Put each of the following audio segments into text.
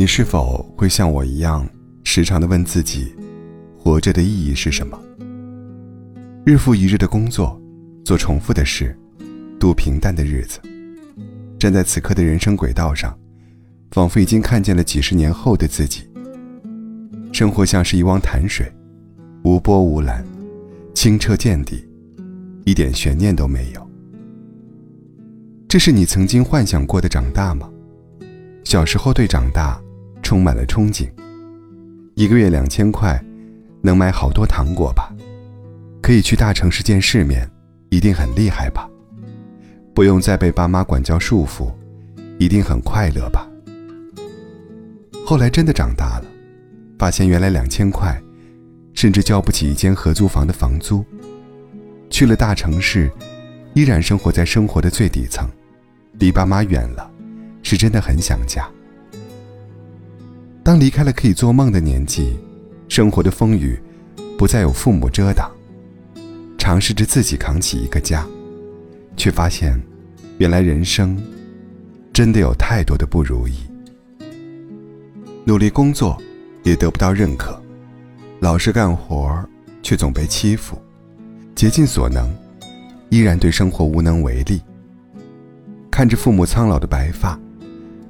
你是否会像我一样，时常的问自己，活着的意义是什么？日复一日的工作，做重复的事，度平淡的日子，站在此刻的人生轨道上，仿佛已经看见了几十年后的自己。生活像是一汪潭水，无波无澜，清澈见底，一点悬念都没有。这是你曾经幻想过的长大吗？小时候对长大。充满了憧憬。一个月两千块，能买好多糖果吧？可以去大城市见世面，一定很厉害吧？不用再被爸妈管教束缚，一定很快乐吧？后来真的长大了，发现原来两千块，甚至交不起一间合租房的房租。去了大城市，依然生活在生活的最底层，离爸妈远了，是真的很想家。当离开了可以做梦的年纪，生活的风雨不再有父母遮挡，尝试着自己扛起一个家，却发现，原来人生真的有太多的不如意。努力工作也得不到认可，老实干活却总被欺负，竭尽所能依然对生活无能为力。看着父母苍老的白发，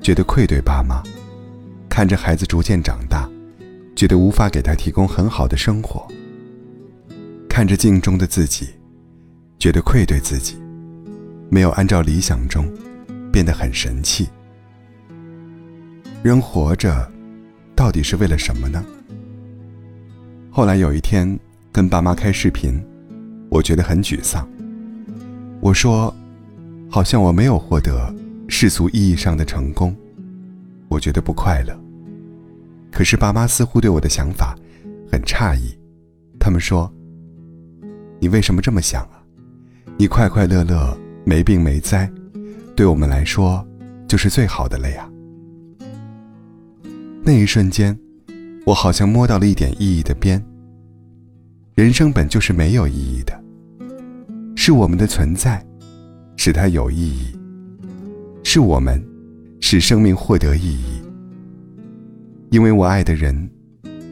觉得愧对爸妈。看着孩子逐渐长大，觉得无法给他提供很好的生活；看着镜中的自己，觉得愧对自己，没有按照理想中变得很神气。人活着，到底是为了什么呢？后来有一天跟爸妈开视频，我觉得很沮丧。我说，好像我没有获得世俗意义上的成功，我觉得不快乐。可是爸妈似乎对我的想法很诧异，他们说：“你为什么这么想啊？你快快乐乐、没病没灾，对我们来说就是最好的了呀。”那一瞬间，我好像摸到了一点意义的边。人生本就是没有意义的，是我们的存在使它有意义，是我们使生命获得意义。因为我爱的人，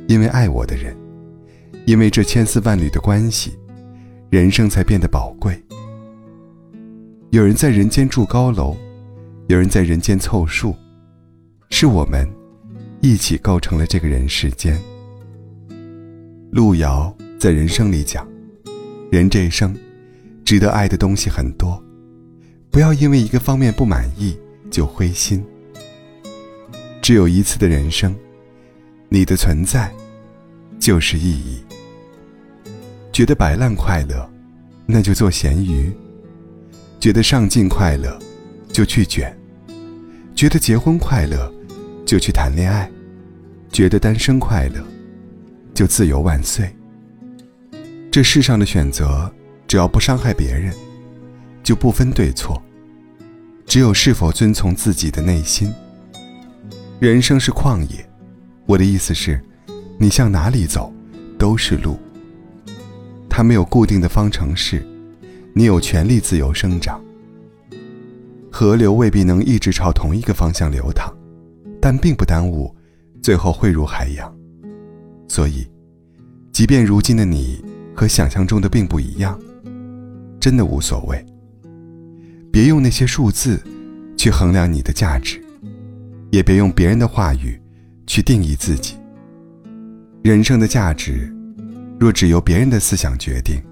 因为爱我的人，因为这千丝万缕的关系，人生才变得宝贵。有人在人间住高楼，有人在人间凑数，是我们一起构成了这个人世间。路遥在人生里讲，人这一生，值得爱的东西很多，不要因为一个方面不满意就灰心。只有一次的人生。你的存在，就是意义。觉得摆烂快乐，那就做咸鱼；觉得上进快乐，就去卷；觉得结婚快乐，就去谈恋爱；觉得单身快乐，就自由万岁。这世上的选择，只要不伤害别人，就不分对错，只有是否遵从自己的内心。人生是旷野。我的意思是，你向哪里走，都是路。它没有固定的方程式，你有权利自由生长。河流未必能一直朝同一个方向流淌，但并不耽误最后汇入海洋。所以，即便如今的你和想象中的并不一样，真的无所谓。别用那些数字去衡量你的价值，也别用别人的话语。去定义自己。人生的价值，若只由别人的思想决定，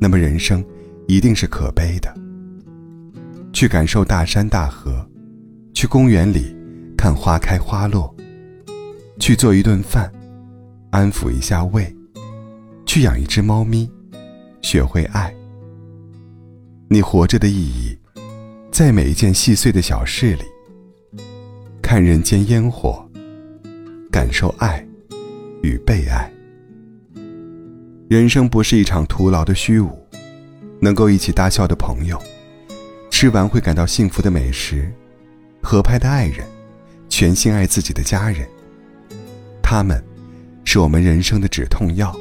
那么人生一定是可悲的。去感受大山大河，去公园里看花开花落，去做一顿饭，安抚一下胃，去养一只猫咪，学会爱。你活着的意义，在每一件细碎的小事里。看人间烟火。感受爱与被爱。人生不是一场徒劳的虚无，能够一起大笑的朋友，吃完会感到幸福的美食，合拍的爱人，全心爱自己的家人，他们，是我们人生的止痛药。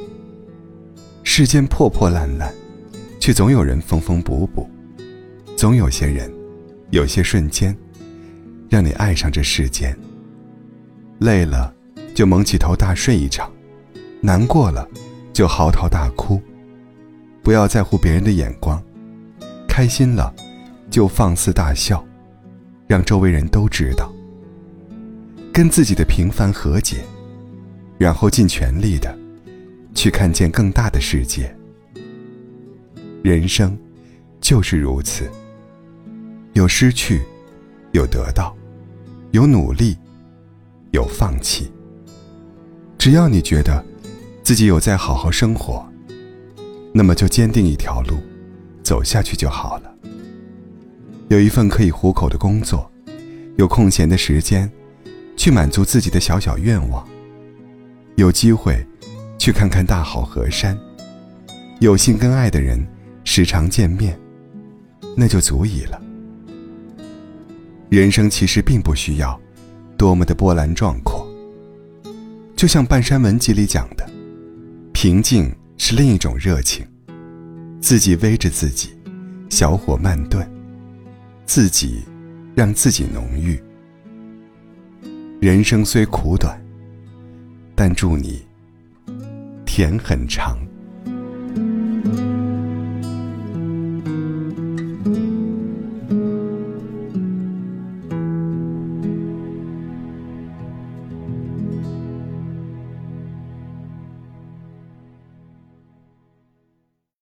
世间破破烂烂，却总有人缝缝补补，总有些人，有些瞬间，让你爱上这世间。累了就蒙起头大睡一场，难过了就嚎啕大哭，不要在乎别人的眼光，开心了就放肆大笑，让周围人都知道。跟自己的平凡和解，然后尽全力的去看见更大的世界。人生就是如此，有失去，有得到，有努力，有放弃。只要你觉得自己有在好好生活，那么就坚定一条路，走下去就好了。有一份可以糊口的工作，有空闲的时间。去满足自己的小小愿望。有机会，去看看大好河山。有幸跟爱的人时常见面，那就足矣了。人生其实并不需要多么的波澜壮阔。就像《半山文集》里讲的，平静是另一种热情。自己煨着自己，小火慢炖，自己让自己浓郁。人生虽苦短，但祝你甜很长。